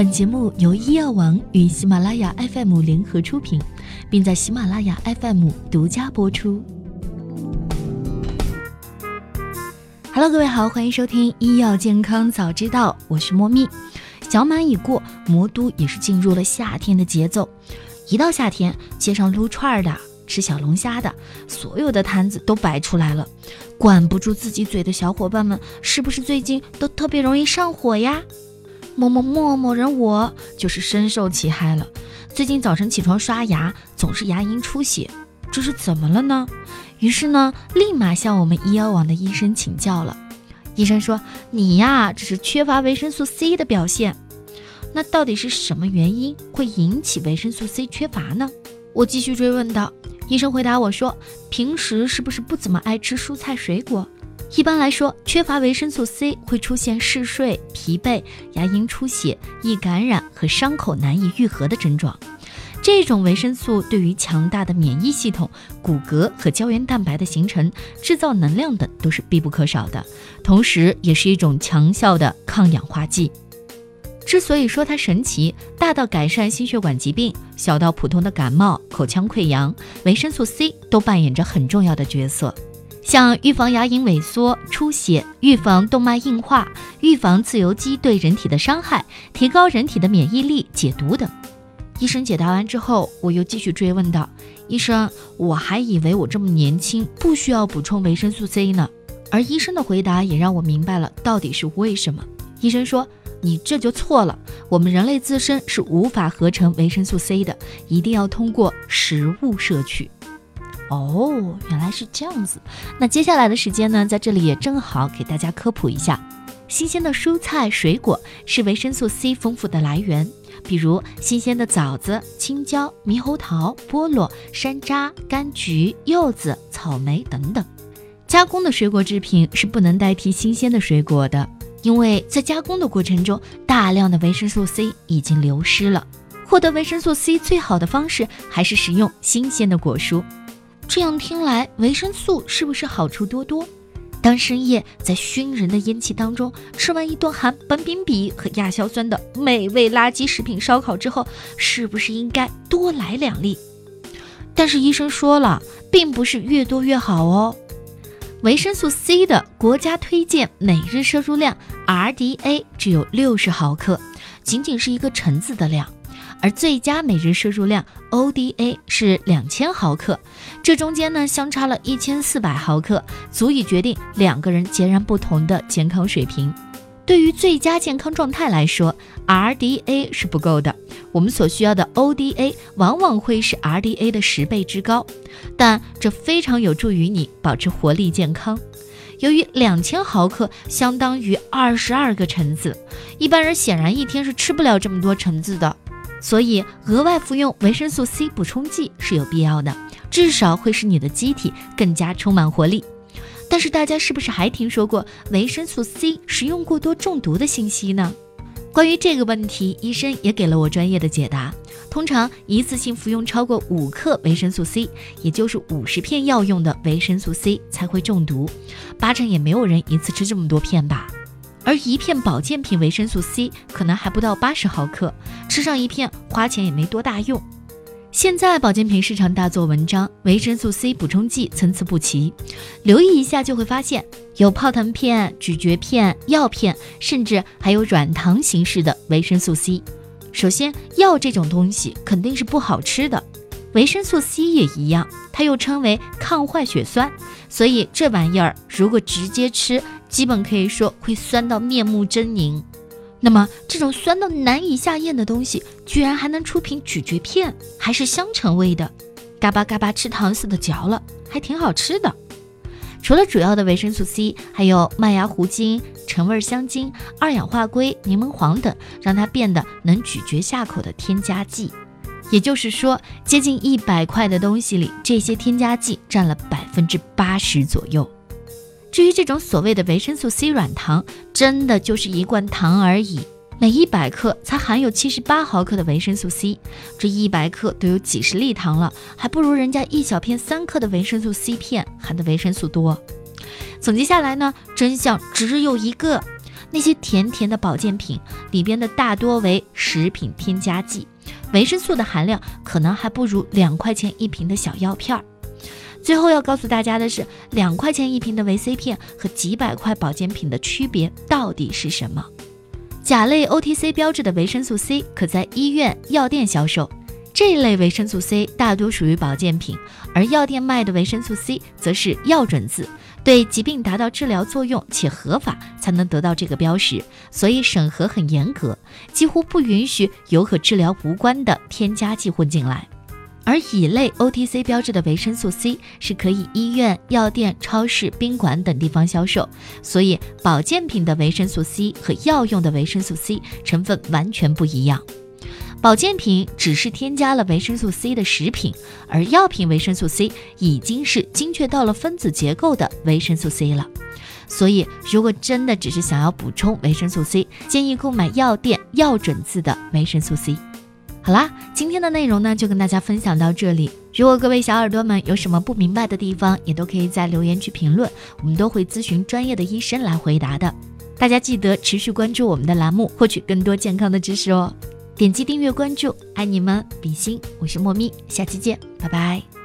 本节目由医药王与喜马拉雅 FM 联合出品，并在喜马拉雅 FM 独家播出。Hello，各位好，欢迎收听医药健康早知道，我是莫蜜。小满已过，魔都也是进入了夏天的节奏。一到夏天，街上撸串的、吃小龙虾的，所有的摊子都摆出来了。管不住自己嘴的小伙伴们，是不是最近都特别容易上火呀？某某某某人，我就是深受其害了。最近早晨起床刷牙，总是牙龈出血，这是怎么了呢？于是呢，立马向我们医药网的医生请教了。医生说：“你呀，这是缺乏维生素 C 的表现。那到底是什么原因会引起维生素 C 缺乏呢？”我继续追问道。医生回答我说：“平时是不是不怎么爱吃蔬菜水果？”一般来说，缺乏维生素 C 会出现嗜睡、疲惫、牙龈出血、易感染和伤口难以愈合的症状。这种维生素对于强大的免疫系统、骨骼和胶原蛋白的形成、制造能量等都是必不可少的，同时也是一种强效的抗氧化剂。之所以说它神奇，大到改善心血管疾病，小到普通的感冒、口腔溃疡，维生素 C 都扮演着很重要的角色。像预防牙龈萎缩、出血，预防动脉硬化，预防自由基对人体的伤害，提高人体的免疫力、解毒等。医生解答完之后，我又继续追问道：“医生，我还以为我这么年轻不需要补充维生素 C 呢。”而医生的回答也让我明白了到底是为什么。医生说：“你这就错了，我们人类自身是无法合成维生素 C 的，一定要通过食物摄取。”哦，原来是这样子。那接下来的时间呢，在这里也正好给大家科普一下：新鲜的蔬菜水果是维生素 C 丰富的来源，比如新鲜的枣子、青椒、猕猴桃、菠萝、山楂、柑橘、柚子、草莓等等。加工的水果制品是不能代替新鲜的水果的，因为在加工的过程中，大量的维生素 C 已经流失了。获得维生素 C 最好的方式还是食用新鲜的果蔬。这样听来，维生素是不是好处多多？当深夜在熏人的烟气当中吃完一顿含苯丙芘和亚硝酸的美味垃圾食品烧烤之后，是不是应该多来两粒？但是医生说了，并不是越多越好哦。维生素 C 的国家推荐每日摄入量 RDA 只有六十毫克，仅仅是一个橙子的量。而最佳每日摄入量 ODA 是两千毫克，这中间呢相差了一千四百毫克，足以决定两个人截然不同的健康水平。对于最佳健康状态来说，RDA 是不够的，我们所需要的 ODA 往往会是 RDA 的十倍之高，但这非常有助于你保持活力健康。由于两千毫克相当于二十二个橙子，一般人显然一天是吃不了这么多橙子的。所以，额外服用维生素 C 补充剂是有必要的，至少会使你的机体更加充满活力。但是，大家是不是还听说过维生素 C 食用过多中毒的信息呢？关于这个问题，医生也给了我专业的解答。通常，一次性服用超过五克维生素 C，也就是五十片药用的维生素 C 才会中毒，八成也没有人一次吃这么多片吧。而一片保健品维生素 C 可能还不到八十毫克，吃上一片花钱也没多大用。现在保健品市场大做文章，维生素 C 补充剂参差不齐，留意一下就会发现有泡腾片、咀嚼片、药片，甚至还有软糖形式的维生素 C。首先，药这种东西肯定是不好吃的，维生素 C 也一样，它又称为抗坏血酸，所以这玩意儿如果直接吃。基本可以说会酸到面目狰狞，那么这种酸到难以下咽的东西，居然还能出品咀嚼片，还是香橙味的，嘎巴嘎巴吃糖似的嚼了，还挺好吃的。除了主要的维生素 C，还有麦芽糊精、橙味香精、二氧化硅、柠檬黄等，让它变得能咀嚼下口的添加剂。也就是说，接近一百块的东西里，这些添加剂占了百分之八十左右。至于这种所谓的维生素 C 软糖，真的就是一罐糖而已，每一百克才含有七十八毫克的维生素 C，这一百克都有几十粒糖了，还不如人家一小片三克的维生素 C 片含的维生素多。总结下来呢，真相只有一个，那些甜甜的保健品里边的大多为食品添加剂，维生素的含量可能还不如两块钱一瓶的小药片儿。最后要告诉大家的是，两块钱一瓶的维 C 片和几百块保健品的区别到底是什么？甲类 OTC 标志的维生素 C 可在医院、药店销售。这一类维生素 C 大多属于保健品，而药店卖的维生素 C 则是药准字，对疾病达到治疗作用且合法才能得到这个标识，所以审核很严格，几乎不允许有和治疗无关的添加剂混进来。而乙类 OTC 标志的维生素 C 是可以医院、药店、超市、宾馆等地方销售，所以保健品的维生素 C 和药用的维生素 C 成分完全不一样。保健品只是添加了维生素 C 的食品，而药品维生素 C 已经是精确到了分子结构的维生素 C 了。所以，如果真的只是想要补充维生素 C，建议购买药店药准字的维生素 C。好啦，今天的内容呢就跟大家分享到这里。如果各位小耳朵们有什么不明白的地方，也都可以在留言区评论，我们都会咨询专业的医生来回答的。大家记得持续关注我们的栏目，获取更多健康的知识哦。点击订阅关注，爱你们，比心，我是莫咪，下期见，拜拜。